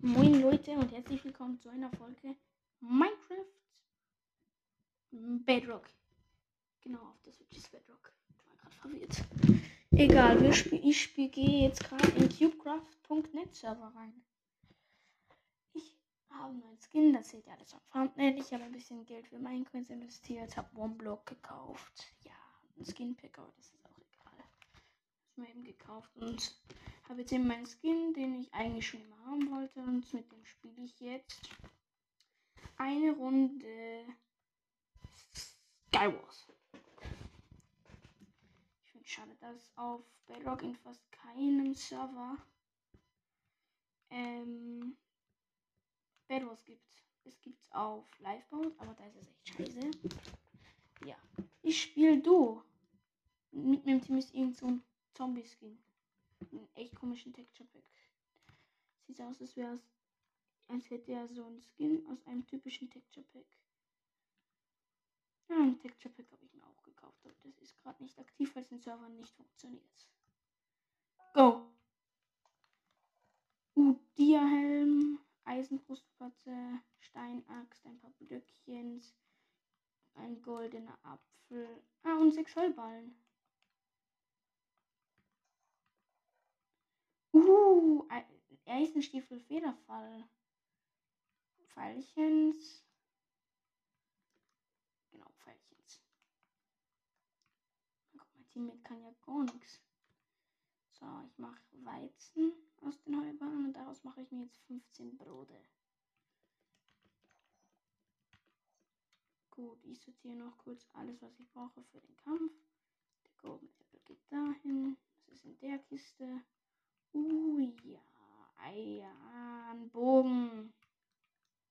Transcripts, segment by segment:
Moin Leute und herzlich willkommen zu einer Folge Minecraft Bedrock. Genau, auf der Switch ist Bedrock. Ich war gerade verwirrt. Egal, wir spiel, ich spiel, gehe jetzt gerade in cubecraft.net Server rein. Ich habe neuen Skin, das seht ihr alles am Thumbnail. Ich habe ein bisschen Geld für Minecoins investiert, habe One Block gekauft. Ja, ein Skin Pack, aber das ist. Mir eben gekauft und habe jetzt eben meinen Skin, den ich eigentlich schon immer haben wollte und mit dem spiele ich jetzt eine Runde Skywars. Ich finde schade, dass auf Bedrock in fast keinem Server ähm, Bedwars gibt. Es gibt es auf Liveboat, aber da ist es echt scheiße. Ja, ich spiele Duo. Mit meinem Team ist irgend so ein Zombie-Skin einen echt komischen Texture Pack. Sieht aus, als wäre es, als hätte er so ein Skin aus einem typischen Texture Pack. Ja, ein Texture Pack habe ich mir auch gekauft, aber das ist gerade nicht aktiv, weil es in Servern nicht funktioniert. Go! Udia-Helm, Eisenbrustplatte, Steinaxt, ein paar Blöckchen, ein goldener Apfel. Ah, und sechs Heuballen. Uh, Eisenstiefel Federfall. Pfeilchens. Genau, Pfeilchens. Guck, mein Teammate kann ja gar nichts. So, ich mache Weizen aus den Heuballen und daraus mache ich mir jetzt 15 Brote. Gut, ich sortiere noch kurz alles, was ich brauche für den Kampf. Der Golden Apple geht dahin. Das ist in der Kiste. Uh, ja. Ein Bogen.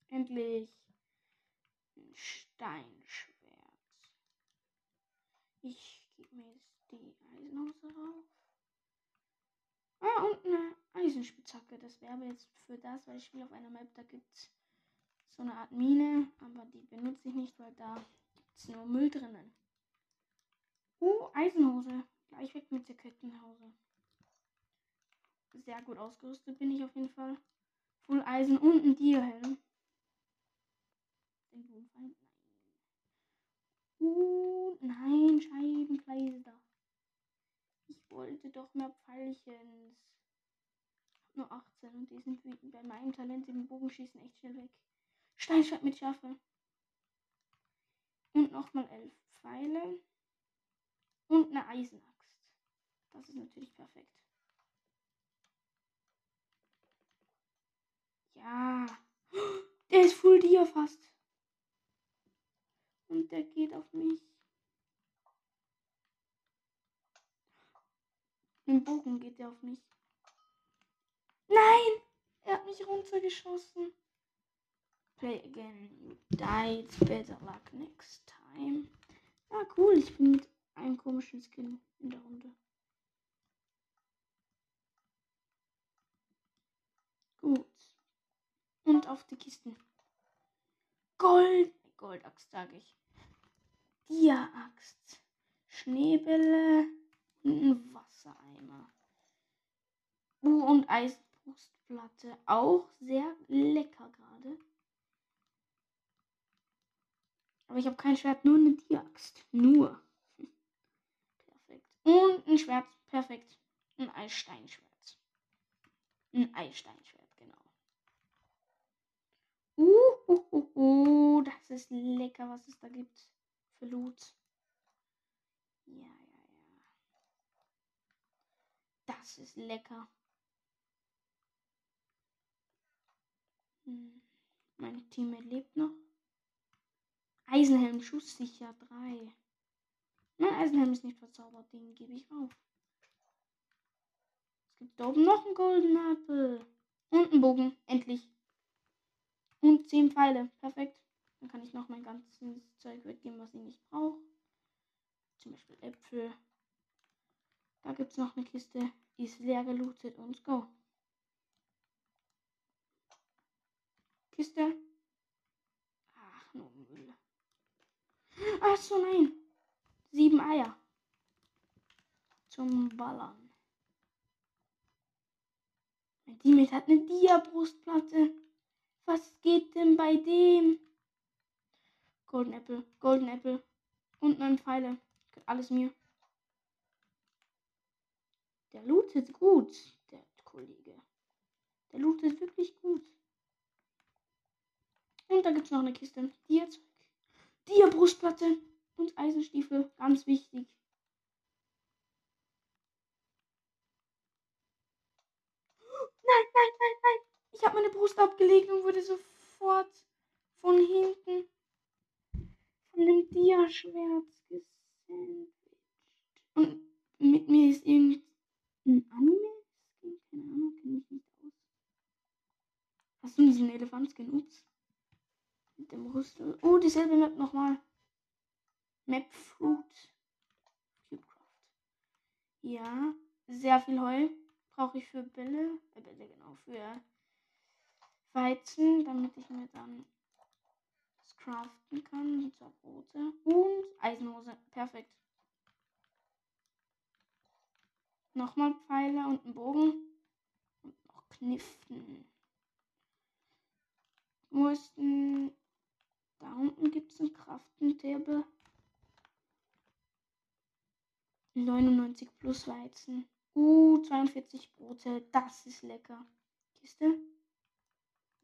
Endlich. Ein Steinschwert. Ich gebe mir jetzt die Eisenhose rauf. Ah, und eine Eisenspitzhacke. Das wäre jetzt für das, weil ich spiele auf einer Map, da gibt es so eine Art Mine, aber die benutze ich nicht, weil da gibt es nur Müll drinnen. Uh, Eisenhose. Gleich weg mit der Kettenhose sehr gut ausgerüstet bin ich auf jeden Fall. Full Eisen und ein Dierhelm. Den Wurmfeind? Nein. Uh, nein, Scheibenkleister. Ich wollte doch mehr Pfeilchens. Nur 18 und die sind bei meinem Talent im Bogenschießen echt schnell weg. Steinschwert mit Schärfe. Und nochmal elf Pfeile. Und eine Eisenaxt. Das ist natürlich perfekt. Ja. Der ist full dir fast. Und der geht auf mich. Im Bogen geht er auf mich. Nein! Er hat mich runtergeschossen. Play again. You died. Better luck next time. Ah, cool. Ich bin mit einem komischen Skin in der Runde. Gut. Und auf die Kisten. Gold. Goldaxt sage ich. Dia-Axt. Schneebälle. Und ein Wassereimer. Uh, und Eisenbrustplatte. Auch sehr lecker gerade. Aber ich habe kein Schwert, nur eine Dia-Axt. Nur. Perfekt. Und ein Schwert. Perfekt. Ein Eissteinschwert. Ein Eissteinschwert. Uh, uh, uh, uh, das ist lecker, was es da gibt für Loot. Ja, ja, ja. Das ist lecker. Hm. Mein Teammate lebt noch. Eisenhelm, schusssicher 3. Mein Eisenhelm ist nicht verzaubert, den gebe ich auf. Es gibt da oben noch einen Golden Apple. Und einen Bogen, endlich. Und 10 Pfeile. Perfekt. Dann kann ich noch mein ganzes Zeug weggeben, was ich nicht brauche. Zum Beispiel Äpfel. Da gibt es noch eine Kiste. Die ist leer gelootet. Und go. Kiste. Ach, nur Müll. Ach so, nein. Sieben Eier. Zum Ballern. Mein Teammate hat eine Dia-Brustplatte. Was geht denn bei dem? Golden Apple, Golden Apple. Und neun Pfeile. Alles mir. Der lootet gut, der Kollege. Der lootet wirklich gut. Und da gibt es noch eine Kiste. Dia-Zeug. Dia-Brustplatte und Eisenstiefel. Ganz wichtig. Nein, nein, nein, nein. Ich habe meine Brust abgelegt und wurde sofort von hinten von dem Dia-Schwert gesandwiched. Und mit mir ist irgendwie ein Anime? Keine Ahnung, kenne ich nicht aus. Hast du diesen Elefant-Skin? Ups. Mit dem Rüstel. Oh, dieselbe Map nochmal. Map Fruit. Cubecraft. Ja, sehr viel Heu brauche ich für Bälle. Äh, Bälle, genau, für Weizen, damit ich mir dann das craften kann. Die zwei Brote. Und Eisenhose. Perfekt. Nochmal Pfeile und einen Bogen. Und noch Kniften. Wo ist denn. Da unten gibt es einen Kraftentable. 99 plus Weizen. Uh, 42 Brote. Das ist lecker. Kiste.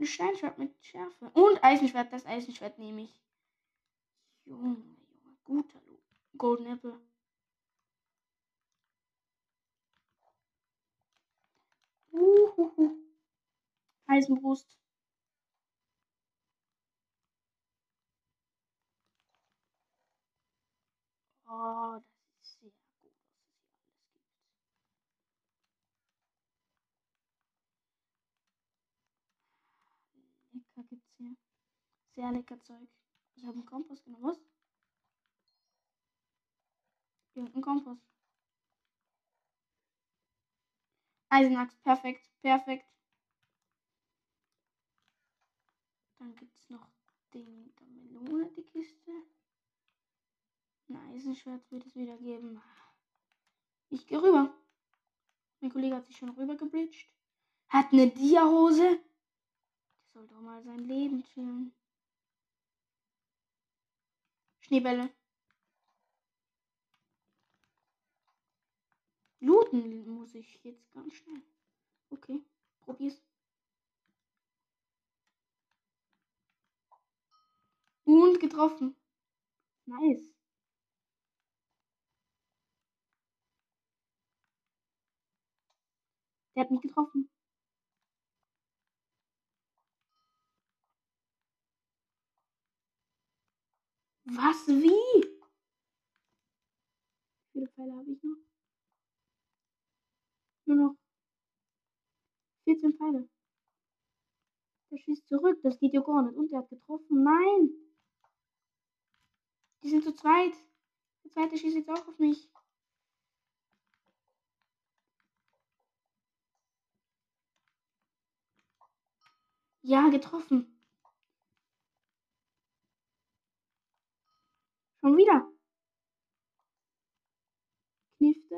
Ein Steinschwert mit Schärfe. Und Eisenschwert. Das Eisenschwert nehme ich. Junge, Junge. Guter Loot. Golden Apple. Uhuhu. Eisenbrust. Oh, das ist sehr gut, was es hier alles gibt. Lecker gibt's hier. Sehr lecker Zeug. Ich habe einen Kompost genommen. Was? Irgendein Kompost. Eisenaxt, perfekt, perfekt. Dann gibt es noch den der Melone, die Kiste. Ein Eisenschwert wird es wieder geben. Ich gehe rüber. Mein Kollege hat sich schon rüber gebridged. Hat eine Dia-Hose. Der soll doch mal sein Leben chillen. Schneebälle. Looten muss ich jetzt ganz schnell. Okay, probier's. Und getroffen. Nice. Der hat mich getroffen. Was? Wie? Wie viele Pfeile habe ich noch? Nur noch 14 Pfeile. Der schießt zurück. Das geht ja gar nicht. Und der hat getroffen. Nein. Die sind zu zweit. Der zweite schießt jetzt auch auf mich. Ja, getroffen. Schon wieder. Knifte.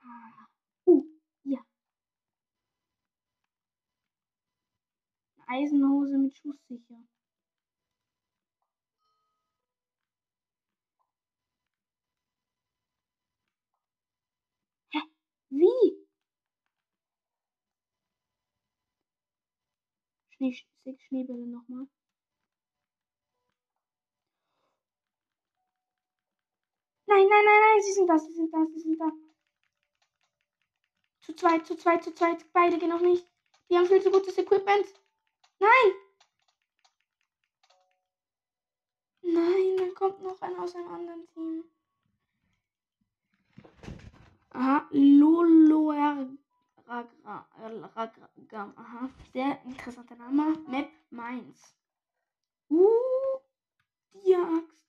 Ah. Uh, ja. Eisenhose mit Schusssicher. Hä? Wie? Schnee, Schneebälle nochmal. Nein, nein, nein, nein, sie sind da, sie sind da, sie sind da. Zu zweit, zu zweit, zu zweit. Beide gehen noch nicht. Die haben viel zu gutes Equipment. Nein! Nein, dann kommt noch einer aus einem anderen Team. Aha, Lolo Ragam. Aha, sehr interessanter Name. Map Mainz. Uh, die Axt.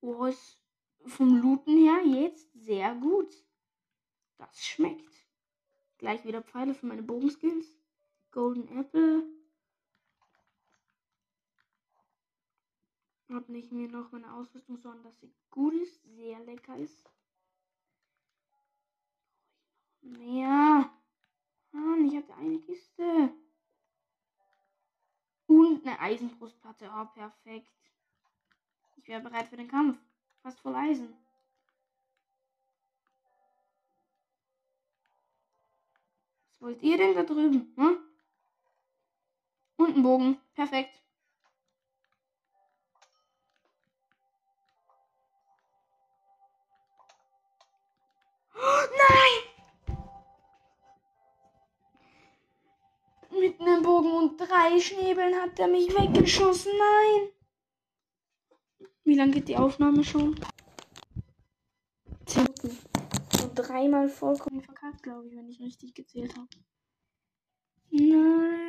Oh, ist vom Looten her jetzt sehr gut. Das schmeckt. Gleich wieder Pfeile für meine Bogenskills. Golden Apple. Hab nicht mir noch meine Ausrüstung, sondern dass sie gut ist, sehr lecker ist mehr. Mann, ich hatte eine Kiste. Und eine Eisenbrustplatte. Oh, perfekt. Ich wäre bereit für den Kampf. Fast voll Eisen. Was wollt ihr denn da drüben? Hm? Und ein Bogen. Perfekt. Oh, nein! Mit einem Bogen und drei Schnäbeln hat er mich weggeschossen. Nein! Wie lange geht die Aufnahme schon? Zehn Minuten. So dreimal vollkommen verkackt, glaube ich, wenn ich richtig gezählt habe. Nein!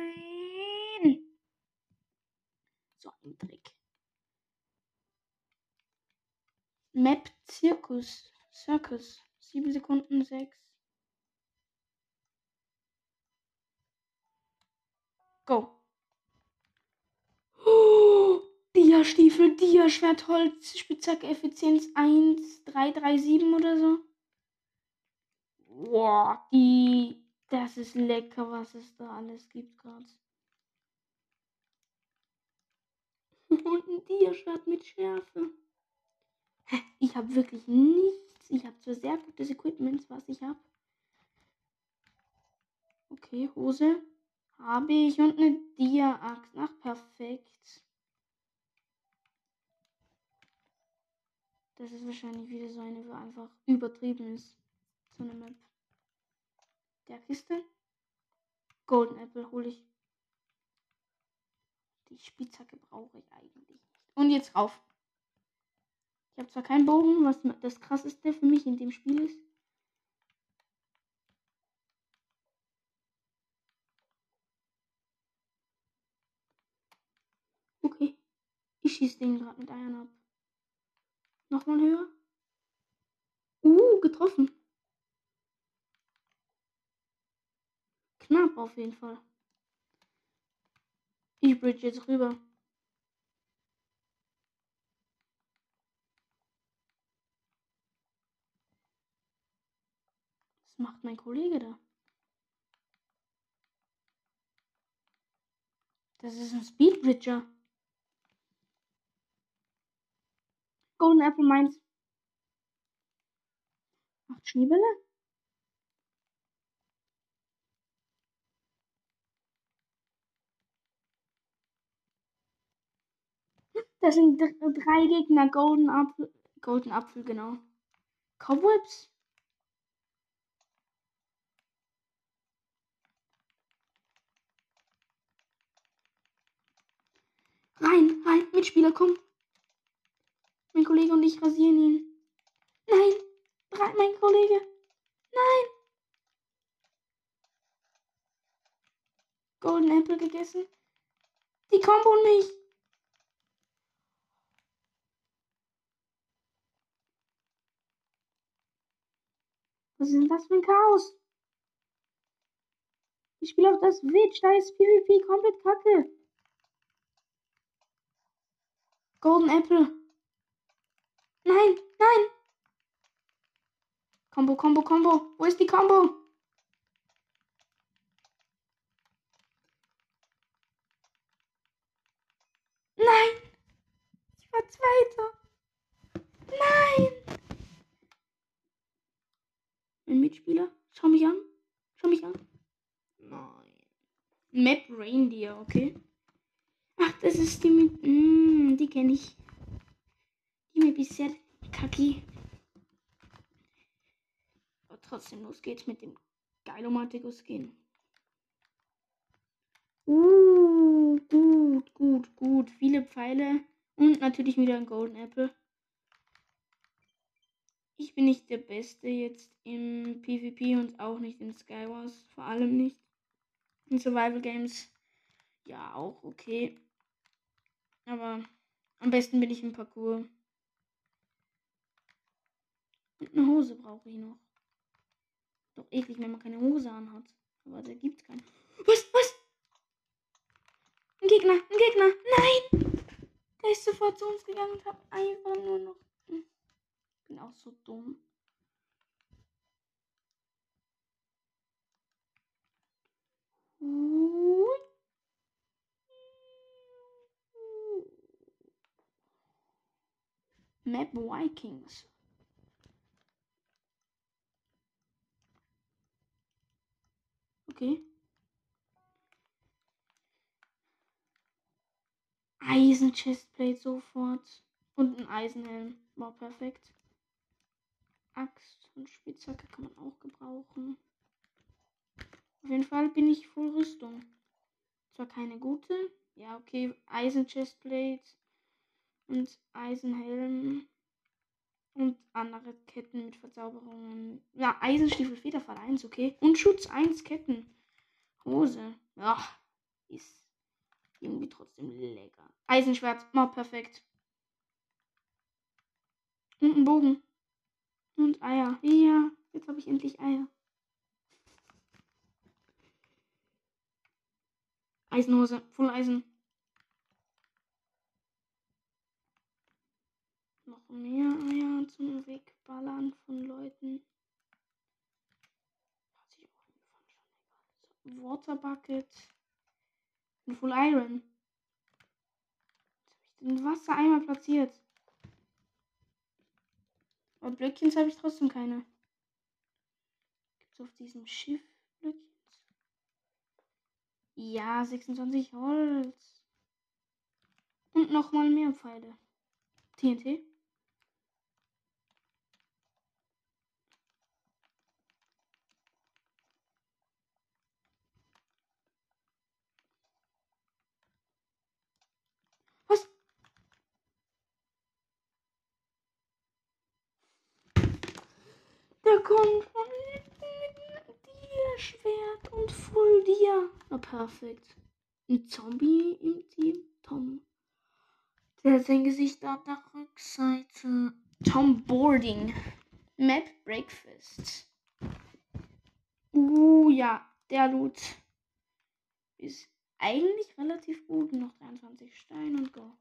So ein Trick. Map Zirkus. Circus. 7 Sekunden 6. Go. Oh, Dia-Stiefel, Dia-Schwert, Holz, Spitzhacke, Effizienz 1, 3, 3, 7 oder so. Boah, die. Das ist lecker, was es da alles gibt gerade. Und ein Dia-Schwert mit Schärfe. Ich habe wirklich nichts ich habe zwar sehr gutes Equipment, was ich habe. Okay, Hose habe ich und eine Dia-Axt. Ach, perfekt. Das ist wahrscheinlich wieder so eine, wo einfach übertrieben ist. So eine Map. Der Kiste. Golden Apple hole ich. Die Spitzhacke brauche ich eigentlich nicht. Und jetzt rauf. Ich habe zwar keinen Bogen, was das krasseste für mich in dem Spiel ist. Okay. Ich schieße den gerade mit Eiern ab. Nochmal höher. Uh, getroffen. Knapp auf jeden Fall. Ich bridge jetzt rüber. macht mein Kollege da? Das ist ein Speedbridger. Golden Apple meint. Macht Schneebälle? Das sind drei Gegner. Golden Apfel. Golden Apfel, genau. Cobwebs? Rein, rein, Mitspieler, komm. Mein Kollege und ich rasieren ihn. Nein, mein Kollege. Nein. Golden Apple gegessen. Die Combo mich. Was ist denn das für ein Chaos? Ich spiele auf das Witch, da ist PvP komplett kacke. Golden Apple. Nein, nein. Combo, Combo, Combo. Wo ist die Combo? Nein. Ich war Zweiter. Nein. Ein Mitspieler. Schau mich an. Schau mich an. Nein. Map Reindeer, okay. Ach, das ist die mit. Mm, die kenne ich. Bisher kacki. Aber trotzdem, los geht's mit dem Geilomatikus gehen. Uh, gut, gut, gut. Viele Pfeile. Und natürlich wieder ein Golden Apple. Ich bin nicht der Beste jetzt im PvP und auch nicht in Skywars. Vor allem nicht. In Survival Games. Ja, auch okay. Aber am besten bin ich im Parcours. Eine Hose brauche ich noch. Doch eklig, wenn man keine Hose anhat. Aber da gibt's keine. Was? Was? Ein Gegner, ein Gegner. Nein! Der ist sofort zu uns gegangen und hat einfach nur noch. Hm. Ich Bin auch so dumm. Map Vikings. Okay. Eisen Chestplate sofort. Und ein Eisenhelm. War perfekt. Axt und Spitzhacke kann man auch gebrauchen. Auf jeden Fall bin ich voll Rüstung. Zwar keine gute. Ja, okay. Eisen Chestplate und Eisenhelm und andere Ketten mit Verzauberungen. Ja, Eisenstiefel Federfall 1, okay. Und Schutz 1 Ketten. Hose. Ja, ist irgendwie trotzdem lecker. Eisenschwert, mal perfekt. Und ein Bogen. Und Eier. Ja, jetzt habe ich endlich Eier. Eisenhose, Full Eisen. Noch mehr Eier zum Wegballern von Leuten. Water Bucket. Und Full Iron. Jetzt habe ich den Wassereimer platziert. Aber Blöckchen habe ich trotzdem keine. Gibt es auf diesem Schiff Blöckchen? Ja, 26 Holz. Und nochmal mehr Pfeile. TNT. Was? Kommt von Schwert und Full Dia. Na, perfekt. Ein Zombie im Team. Tom. Der hat sein Gesicht an der Rückseite. Tom Boarding. Map Breakfast. Uh, ja. Der Loot ist eigentlich relativ gut. Noch 23 Steine und go.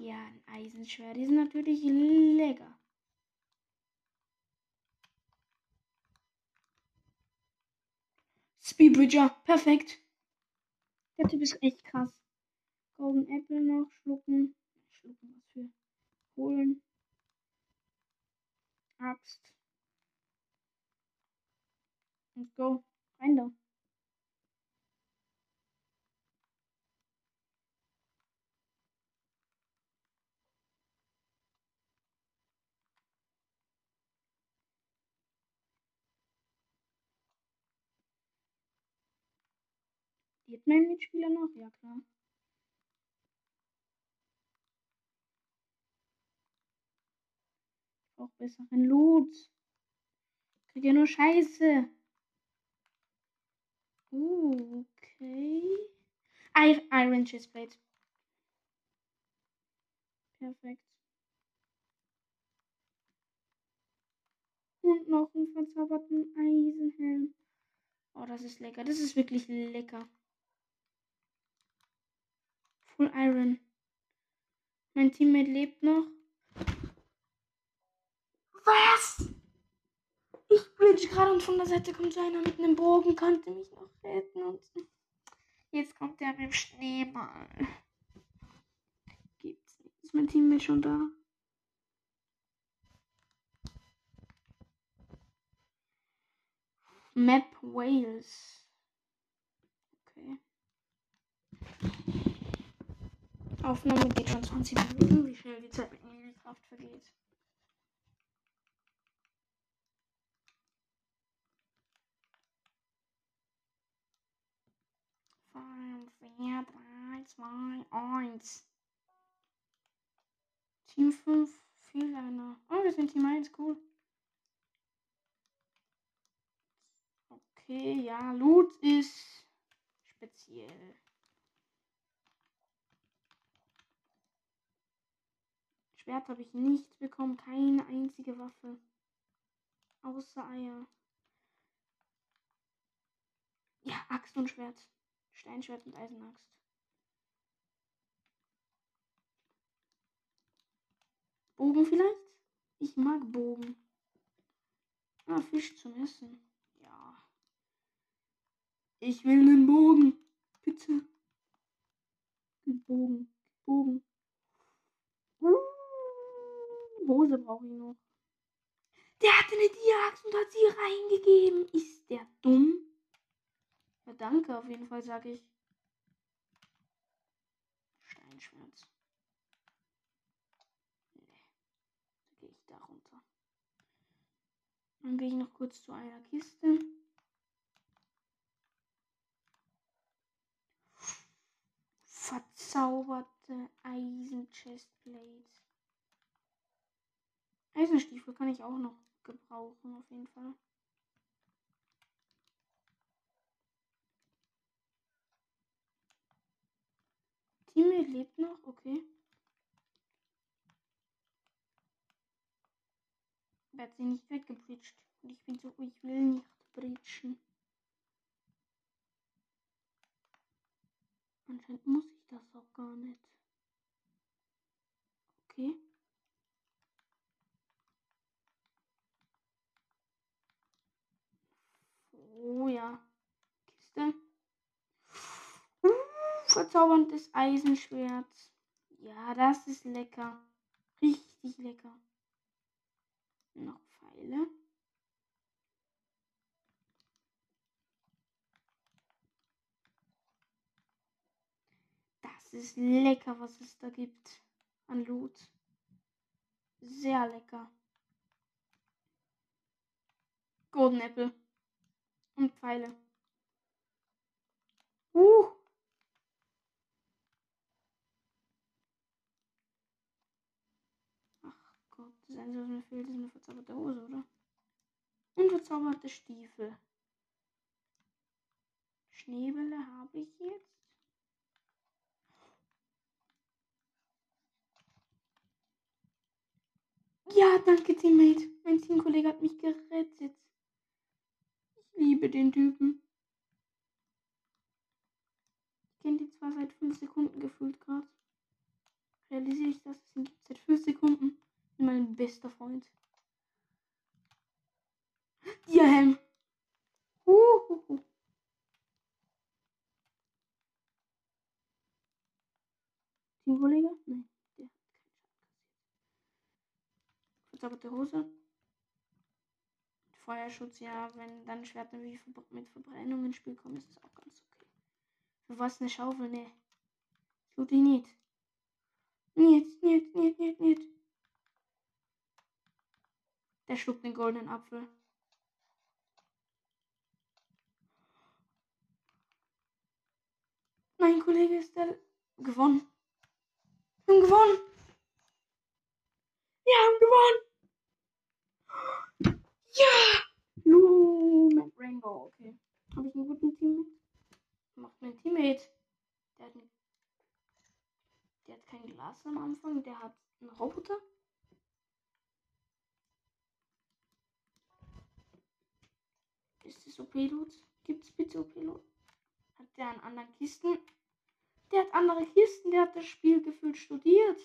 Ja, ein Eisenschwert ist natürlich lecker. Speedbridger, perfekt. Der Typ ist echt krass. Golden Apple noch schlucken. Schlucken, was für. Holen. Axt. Und go. Rein da. Geht mein Mitspieler noch? Ja, klar. Brauche besseren Loot. Ich krieg ja nur Scheiße. Uh, okay. Iron Chestplate. Perfekt. Und noch einen verzauberten Eisenhelm. Oh, das ist lecker. Das ist wirklich lecker. Full Iron. Mein Teammate lebt noch. Was? Ich bridge gerade und von der Seite kommt so einer mit einem Bogen, konnte mich noch retten und jetzt kommt der mit dem Schneeball. Gibt's nicht. Ist mein Teammate schon da? Map Wales. Okay. Aufnahme geht schon 20 Minuten. Wie schnell die Zeit mit Minecraft vergeht. Fünf, vier, drei, zwei, eins. Team 5, Fehliner. Oh, wir sind Team 1, cool. Okay, ja, Loot ist speziell. Schwert habe ich nicht bekommen. Keine einzige Waffe. Außer Eier. Ja, Axt und Schwert. Steinschwert und Eisenaxt. Bogen vielleicht? Ich mag Bogen. Ah, Fisch zum Essen. Ja. Ich will einen Bogen. Bitte. Bogen. Bogen. Hose brauche ich noch. Der hatte eine Diax und hat sie reingegeben. Ist der dumm? Ja, danke, auf jeden Fall sage ich. Steinschmerz. Nee. Da gehe ich da runter. Dann gehe ich noch kurz zu einer Kiste. Verzauberte Eisen-Chestplate. Eisenstiefel kann ich auch noch gebrauchen, auf jeden Fall. Teammate lebt noch, okay. Hat sie nicht weggebritscht. Und ich bin so, ich will nicht britschen. Anscheinend muss ich das auch gar nicht. Okay. Oh ja. Kiste. Uh, verzauberndes Eisenschwert. Ja, das ist lecker. Richtig lecker. Noch Pfeile. Das ist lecker, was es da gibt an Loot. Sehr lecker. Golden Apple. Und Pfeile. Uh. Ach Gott, das Einzige, was mir fehlt, ist eine verzauberte Hose, oder? Und verzauberte Stiefel. Schneebälle habe ich jetzt. Ja, danke, Teammate. Mein Teamkollege hat mich gerettet liebe den Typen. Ich kenne die zwar seit 5 Sekunden gefühlt gerade. Realisiere ich, dass es ihn gibt seit 5 Sekunden. Mein bester Freund. Ja, Helm. Uhuhu. Teamkollege? Nein, der hat. Verzauberte Hose. Feuerschutz, ja, wenn dann Schwerter wie mit Verbrennung ins Spiel kommen, ist das auch ganz okay. Für was eine Schaufel? Ne. Tut die nicht. Nicht, nicht, nicht, nicht, nicht. Der schluckt den goldenen Apfel. Mein Kollege ist der gewonnen. Wir haben gewonnen. Wir haben gewonnen. Ja! No, mein Rainbow, okay. Habe ich einen guten Teammate? Macht mein Teammate. Der hat, ein, der hat kein Glas am Anfang, der hat einen Roboter. Ist das OP-Loot? Gibt es bitte OP-Loot? Hat der an anderen Kisten? Der hat andere Kisten, der hat das Spiel gefühlt studiert.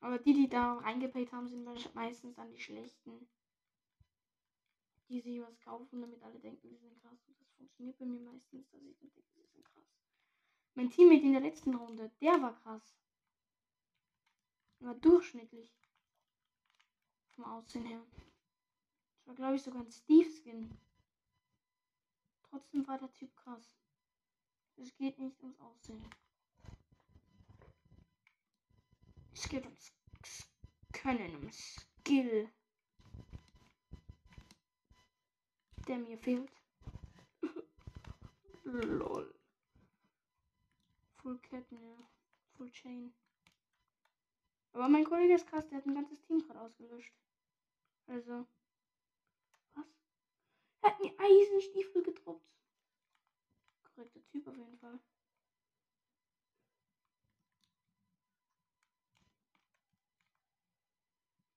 Aber die, die da reingepayt haben, sind meistens dann die schlechten. Die sich was kaufen, damit alle denken, sie sind krass. Funktioniert bei mir meistens, dass ich dann denke, sie sind krass. Mein Teammate in der letzten Runde, der war krass. War durchschnittlich. Vom Aussehen her. Das war, glaube ich, sogar ein Steve-Skin. Trotzdem war der Typ krass. Es geht nicht ums Aussehen. Es geht ums Können, um Skill. Der mir fehlt. Lol. Full Ketten, ja. Full Chain. Aber mein Kollege ist krass, der hat ein ganzes Team gerade ausgelöscht. Also. Was? Er hat mir Eisenstiefel gedroppt. Korrekter Typ auf jeden Fall.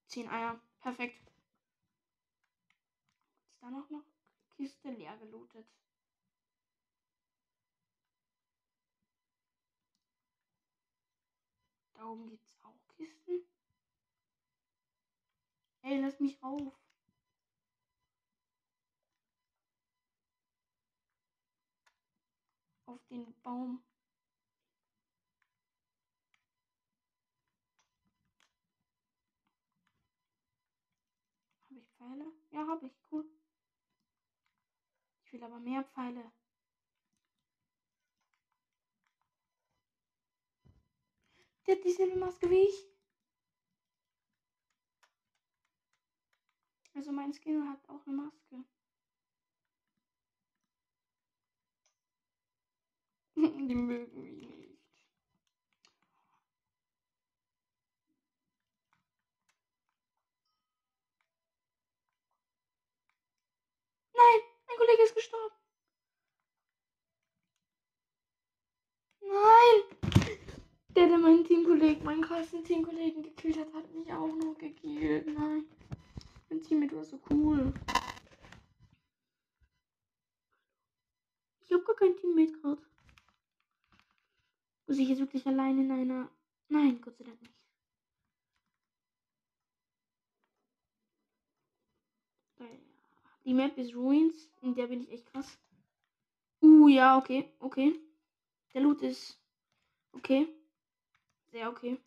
10 Eier. Perfekt. Ist da noch noch Kiste leer gelootet. Da oben gibt es auch Kisten. Ey, lass mich rauf. Auf den Baum. Habe ich Pfeile? Ja, habe ich. Cool. Ich will aber mehr Pfeile. Der hat dieselbe Maske wie ich. Also mein Skin hat auch eine Maske. Die mögen mich nicht. Nein, mein Kollege ist gestorben. Nein! Der, der meinen Teamkollegen, meinen krassen Teamkollegen gekillt hat, hat mich auch noch gekillt. Nein. Mein Teammate war so cool. Ich habe gar kein Teammate gerade. Muss ich jetzt wirklich allein in einer. Nein, Gott sei Dank nicht. Die Map ist Ruins. In der bin ich echt krass. Uh, ja, okay, okay. Der Loot ist okay. Sehr okay.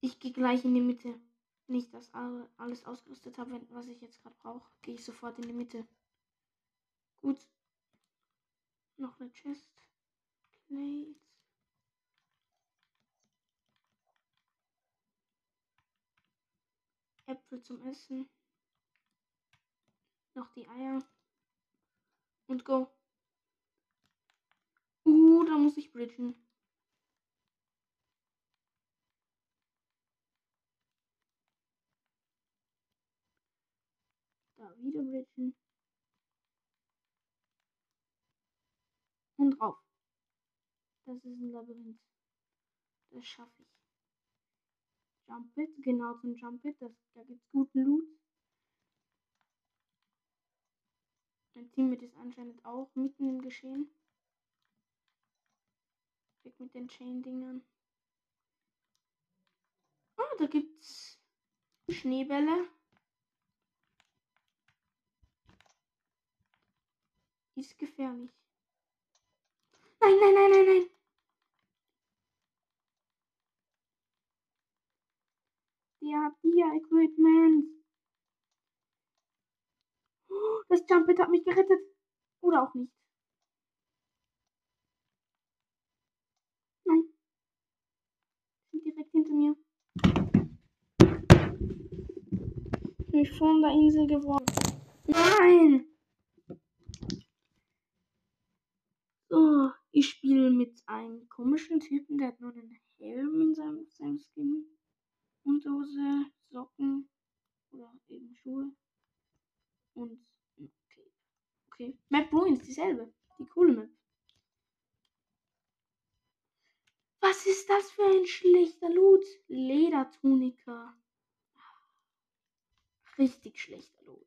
Ich gehe gleich in die Mitte. Wenn ich das alles ausgerüstet habe, was ich jetzt gerade brauche, gehe ich sofort in die Mitte. Gut. Noch eine Chest. Plates. Äpfel zum Essen. Noch die Eier. Und go. Uh, da muss ich bridgen. Da wieder bridgen. Und drauf. Das ist ein Labyrinth. Das schaffe ich. Jump It, genau zum Jump It. Das, da gibt es guten Loot. Mein Teammate ist anscheinend auch mitten im Geschehen. Weg mit den Chain-Dingern. Ah, da gibt's Schneebälle. Ist gefährlich. Nein, nein, nein, nein, nein. Der hat hier Equipment. Das Jumpet hat mich gerettet. Oder auch nicht. Nein. Sind direkt hinter mir. Ich bin von der Insel geworden. Nein! So, ich spiele mit einem komischen Typen, der hat nur einen Helm in seinem, seinem Skin. Unterhose, Socken oder eben Schuhe. Und okay. Okay. Map Ruins, dieselbe. Die coole Map. Was ist das für ein schlechter Loot? Ledertunika. Richtig schlechter Loot.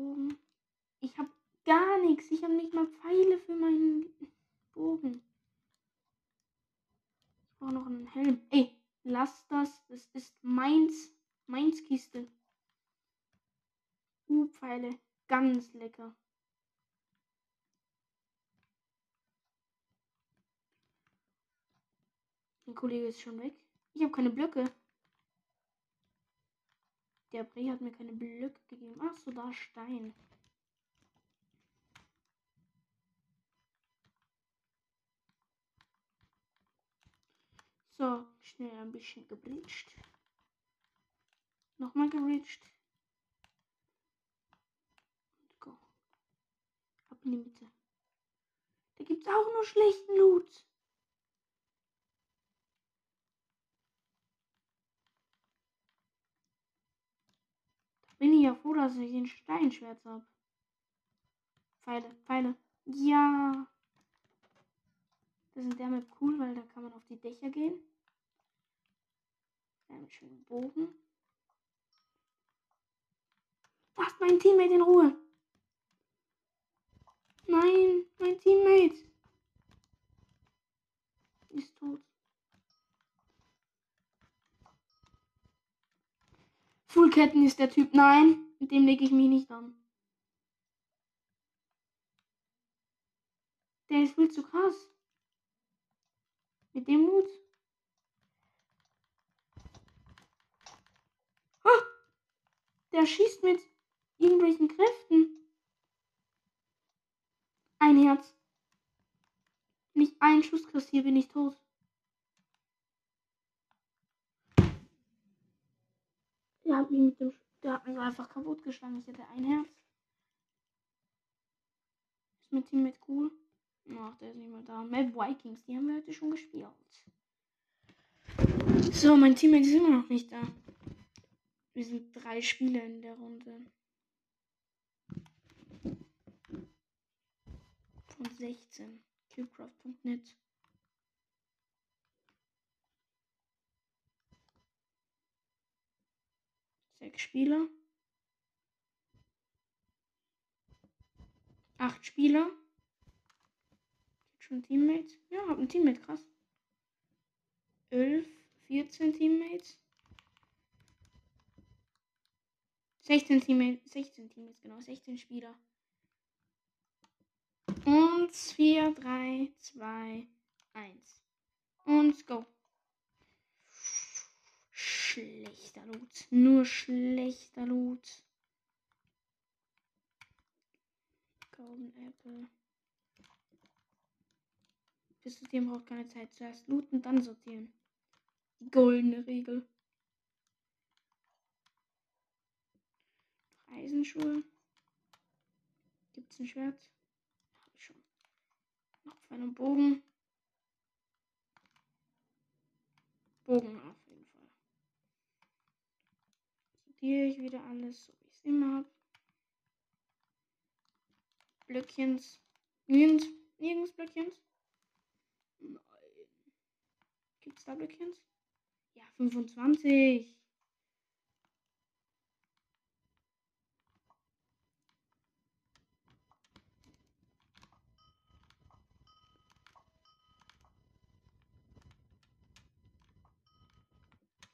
Bogen. Ich habe gar nichts. Ich habe nicht mal Pfeile für meinen Bogen. Ich brauche noch einen Helm. Ey, lass das. Das ist meins. Meins Kiste. Uh, Pfeile. Ganz lecker. Mein Kollege ist schon weg. Ich habe keine Blöcke. Der Bre hat mir keine Blöcke gegeben. Ach so, da Stein. So, schnell ein bisschen gebridged. Nochmal gebridged. Und go. Ab in die Mitte. Da gibt's auch nur schlechten Loot. bin ich ja froh, dass ich ein Steinschwert habe. Pfeile, Pfeile. Ja. Das in der cool, weil da kann man auf die Dächer gehen. Ja, mit schönem Bogen. Lasst mein Teammate in Ruhe. Nein, mein Teammate. Ist tot. Fullketten ist der Typ. Nein, mit dem lege ich mich nicht an. Der ist viel zu krass. Mit dem Mut. Der schießt mit irgendwelchen Kräften. Ein Herz. Wenn ich einen Schuss kassiere, bin ich tot. Der hat mich mit dem. Der hat mich einfach kaputt geschlagen. Ich hatte ein Herz. Ist mein Team mit cool? Ach, der ist nicht mehr da. Map Vikings, die haben wir heute schon gespielt. So, mein Teammate ist immer noch nicht da. Wir sind drei Spieler in der Runde. Von 16. Cubecraft.net. Sechs Spieler. Acht Spieler. Schon Teammates? Ja, hab ein Teammate, krass. 11, 14 Teammates. 16 Teammates, 16 Teammates, genau, 16 Spieler. Und 4, 3, 2, 1. Und go. Schlechter Loot. Nur schlechter Loot. Golden Apple. Das System braucht keine Zeit. Zuerst looten, dann sortieren. Die goldene Regel. Eisenschuhe. Gibt es ein Schwert? Hab ich schon. Noch Und Bogen. Bogen auf jeden Fall. Sortiere ich wieder alles, so wie ich es immer habe. Blöckchens. Nirgends, nirgends Blöckchens. Nein. Gibt's da Blöckchens? Ja, 25.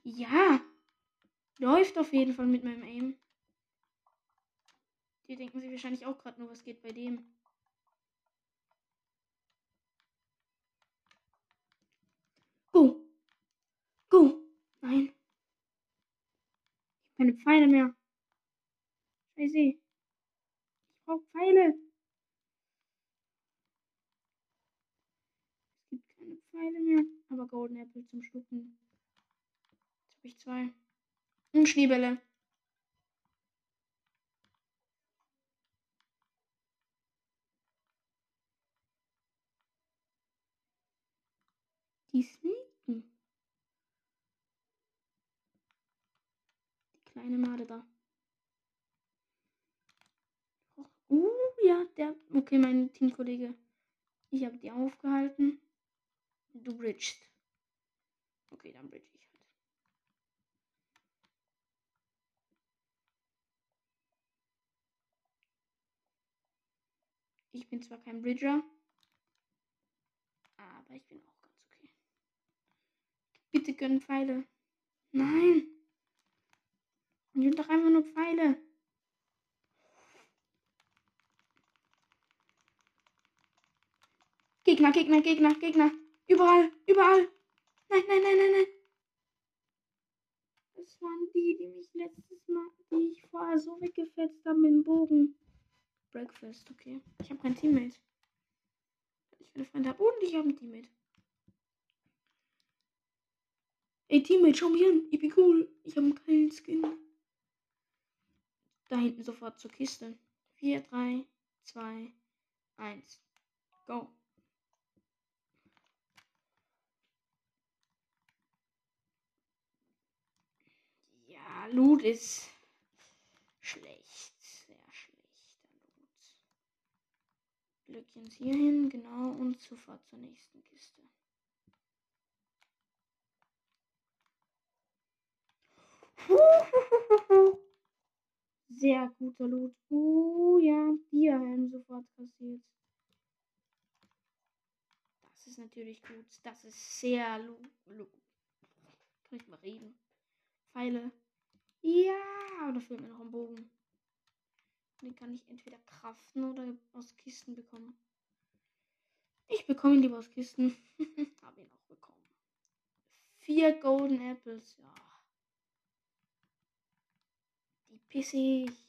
Ja. Läuft auf jeden Fall mit meinem Aim. Die denken sich wahrscheinlich auch gerade nur, was geht bei dem. Go. Go. Nein. Ich habe keine Pfeile mehr. Scheiße. Ich brauche Pfeile. Es gibt keine Pfeile mehr. Aber Golden Apple zum Schlucken. Habe ich zwei. Und Schneebälle. Die sneaken. Die kleine Made da. Uh, ja, der. Okay, mein Teamkollege. Ich habe die aufgehalten. Du bridgest. Okay, dann bridge ich bin zwar kein Bridger, aber ich bin auch ganz okay. Bitte gönn Pfeile. Nein. Und sind doch einfach nur Pfeile. Gegner, Gegner, Gegner, Gegner. Überall, überall. Nein, nein, nein, nein, nein. Das waren die, die mich letztes Mal, die ich vorher so weggefetzt haben mit dem Bogen. Breakfast, okay. Ich habe kein Teammate. Ich keine Freunde habe und ich habe ein Teammate. Ey, Teammate, schau mich an. Ich bin cool. Ich habe keinen Skin. Da hinten sofort zur Kiste. 4, 3, 2, 1. Go. Ja, Loot ist schlecht. Sehr schlechter Loot. Hier hin, genau, und sofort zur nächsten Kiste. Sehr guter Loot. Oh ja, Diahelm sofort kassiert. Das ist natürlich gut. Das ist sehr Loot. Kann ich mal reden. Pfeile. Ja, da fehlt mir noch ein Bogen. Den kann ich entweder kraften oder aus Kisten bekommen. Ich bekomme ihn lieber aus Kisten. Habe ihn auch bekommen. Vier Golden Apples, ja. Die pisse ich.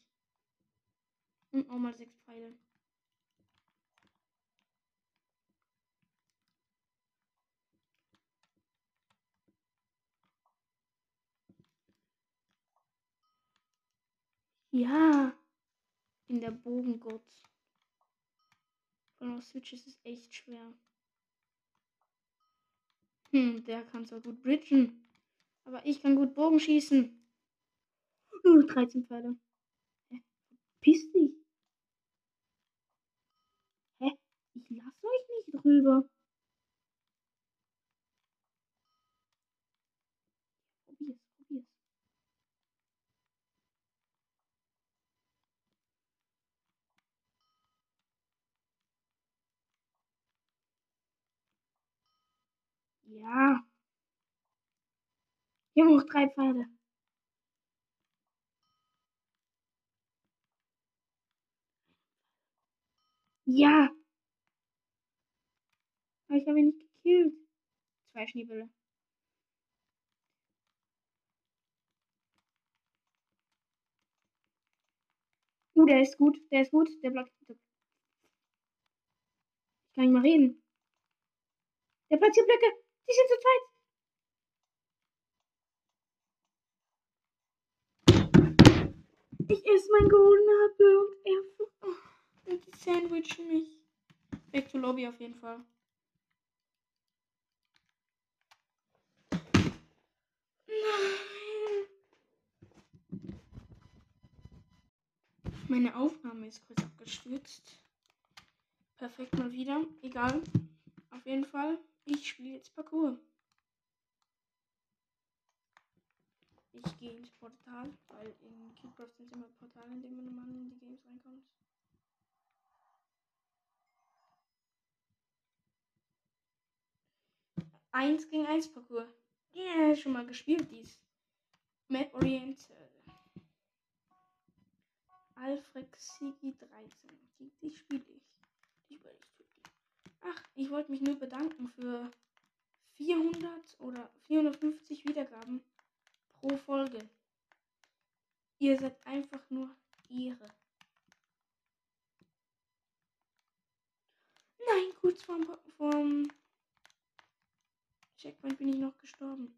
Und nochmal sechs Pfeile. Ja in der Bogengurt. Von auf Switch ist es echt schwer. Hm, der kann zwar gut bridgen. Aber ich kann gut Bogen schießen. Uh, 13 Pfeile. Hä? Piss dich. Hä? Ich lass euch nicht drüber. Ja. Haben noch drei Pfeile. Ja. Aber ich habe ihn nicht gekillt. Zwei Schneebälle. Uh, der ist gut. Der ist gut. Der bleibt. Ich kann nicht mal reden. Der platziert Blöcke. Die sind zu zweit. Ich esse mein goldener Apfel und er oh, und die sandwichen mich. Back to Lobby auf jeden Fall. Nein. Meine Aufnahme ist kurz abgestürzt. Perfekt mal wieder. Egal. Auf jeden Fall. Ich spiele jetzt Parcours. Ich gehe ins Portal, weil in Cubecraft sind immer Portale, in denen man in die Games reinkommt. Eins gegen eins Parcours. Ja, yeah, schon mal gespielt dies. Map Oriental. Alfred Sigi 13. Die, die spiele ich. Die spiele ich. Ach, ich wollte mich nur bedanken für 400 oder 450 Wiedergaben pro Folge. Ihr seid einfach nur ihre. Nein, kurz vorm, vorm Checkpoint bin ich noch gestorben.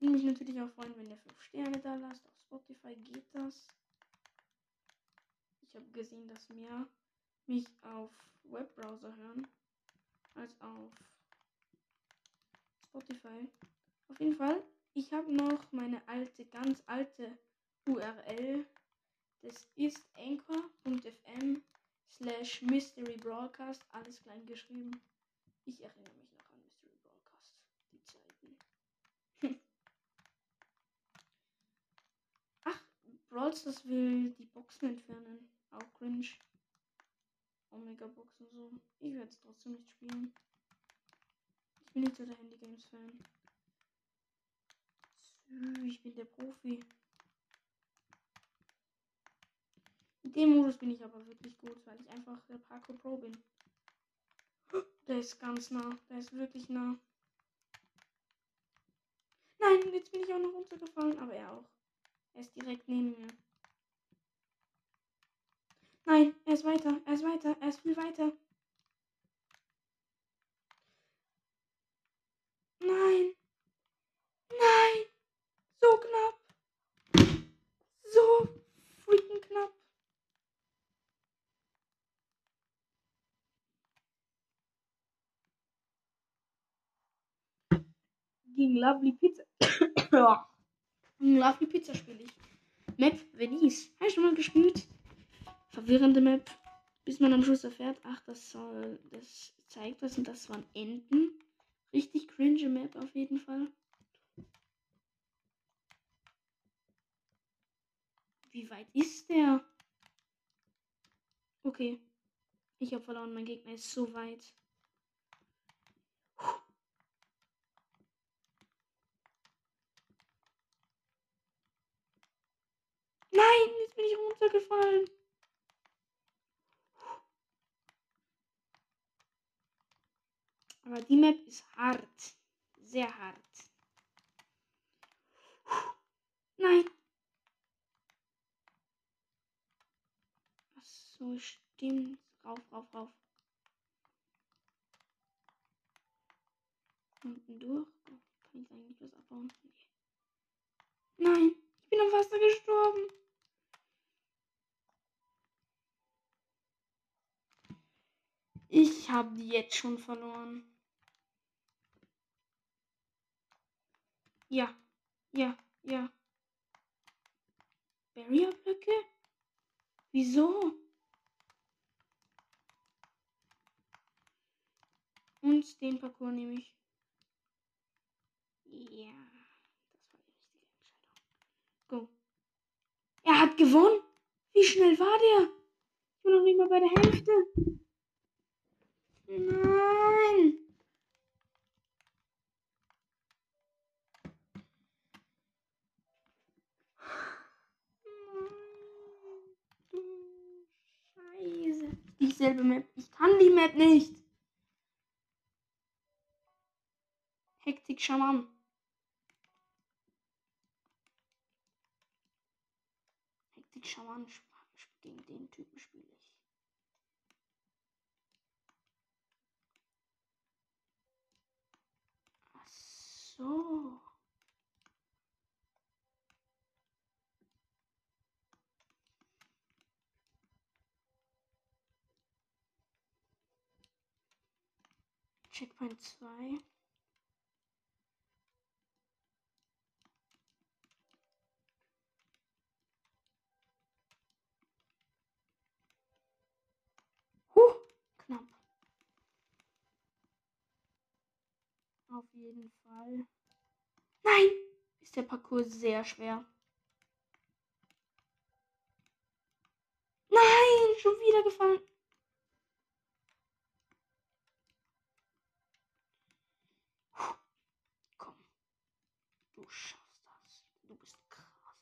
Würde mich natürlich auch freuen, wenn ihr 5 Sterne da lasst. Auf Spotify geht das. Ich habe gesehen, dass mehr mich auf Webbrowser hören als auf Spotify. Auf jeden Fall, ich habe noch meine alte, ganz alte URL. Das ist anchor.fm slash Mystery Broadcast, alles klein geschrieben. Ich erinnere mich noch an Mystery Broadcast, die Zeiten. Ach, Brawl das will die Boxen entfernen. Auch cringe. Omega-Box und so. Ich werde es trotzdem nicht spielen. Ich bin nicht so der Handy-Games-Fan. Ich bin der Profi. In dem Modus bin ich aber wirklich gut, weil ich einfach der Parkour Pro bin. Der ist ganz nah. Der ist wirklich nah. Nein, jetzt bin ich auch noch runtergefallen, aber er auch. Er ist direkt neben mir. Nein, er ist weiter, er ist weiter, er ist viel weiter. Nein. Nein. So knapp. So freaking knapp. Gegen Lovely Pizza. Gegen Lovely Pizza spiele ich. Map Venice. Hast du mal gespielt? Verwirrende Map, bis man am Schluss erfährt, ach, das soll, das zeigt was und das waren Enten. Richtig cringe Map auf jeden Fall. Wie weit ist der? Okay. Ich habe verloren, mein Gegner ist so weit. Nein, jetzt bin ich runtergefallen. Aber die Map ist hart. Sehr hart. Nein. Ach so, stimmt. Rauf, rauf, rauf. Unten durch. Kann ich eigentlich was abbauen? Nein, ich bin am Wasser gestorben. Ich habe jetzt schon verloren. Ja, ja, ja. Barrierblöcke? Wieso? Und den Parcours nehme ich. Ja, das war die richtige Entscheidung. Go. Er hat gewonnen. Wie schnell war der? Ich bin noch nicht mal bei der Hälfte. Nein. Scheiße. Dieselbe Map. Ich kann die Map nicht. Hektik Schaman. Hektik Schaman. Gegen den Typen spiele ich. Ach so. Checkpoint 2. Huh, knapp. Auf jeden Fall. Nein, ist der Parcours sehr schwer. Nein, schon wieder gefallen. Komm. Du schaffst das. Du bist krass.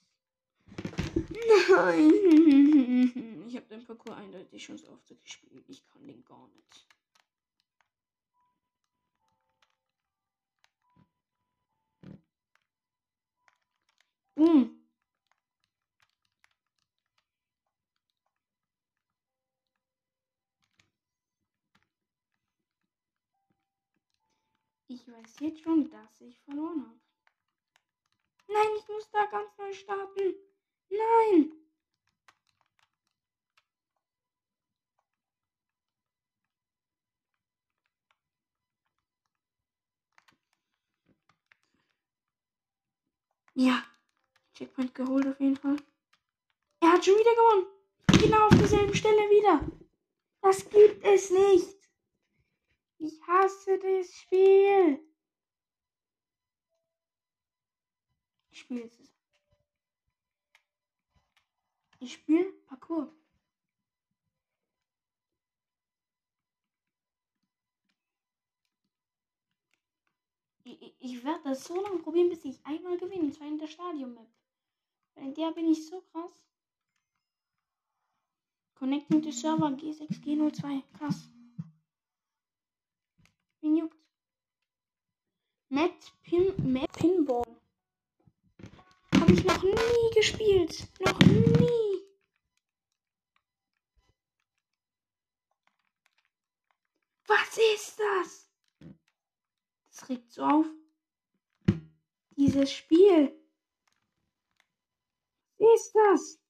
Nein. Ich habe den Parcours eindeutig schon so oft gespielt. Ich kann den gar nicht. Boom. Ich weiß jetzt schon, dass ich verloren habe. Nein, ich muss da ganz neu starten. Nein. Ja, Checkpoint geholt auf jeden Fall. Er hat schon wieder gewonnen. Genau auf derselben Stelle wieder. Das gibt es nicht. Ich hasse das Spiel. Ich spiele jetzt. Ich spiele Parcours. Ich, ich, werde das so lange probieren, bis ich einmal gewinne. Und zwar in der Stadion-Map. In der bin ich so krass. Connecting to Server G6G02. Krass. Wen juckt? Net Pin Map Pinball. Habe ich noch nie gespielt. Noch nie. Was ist das? Das regt so auf. Dieses Spiel. Was ist das?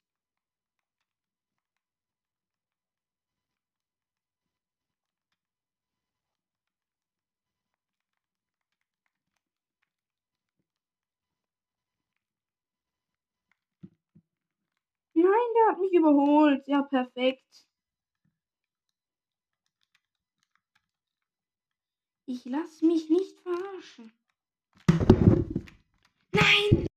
Nein, der hat mich überholt. Ja, perfekt. Ich lass mich nicht verarschen. Nein!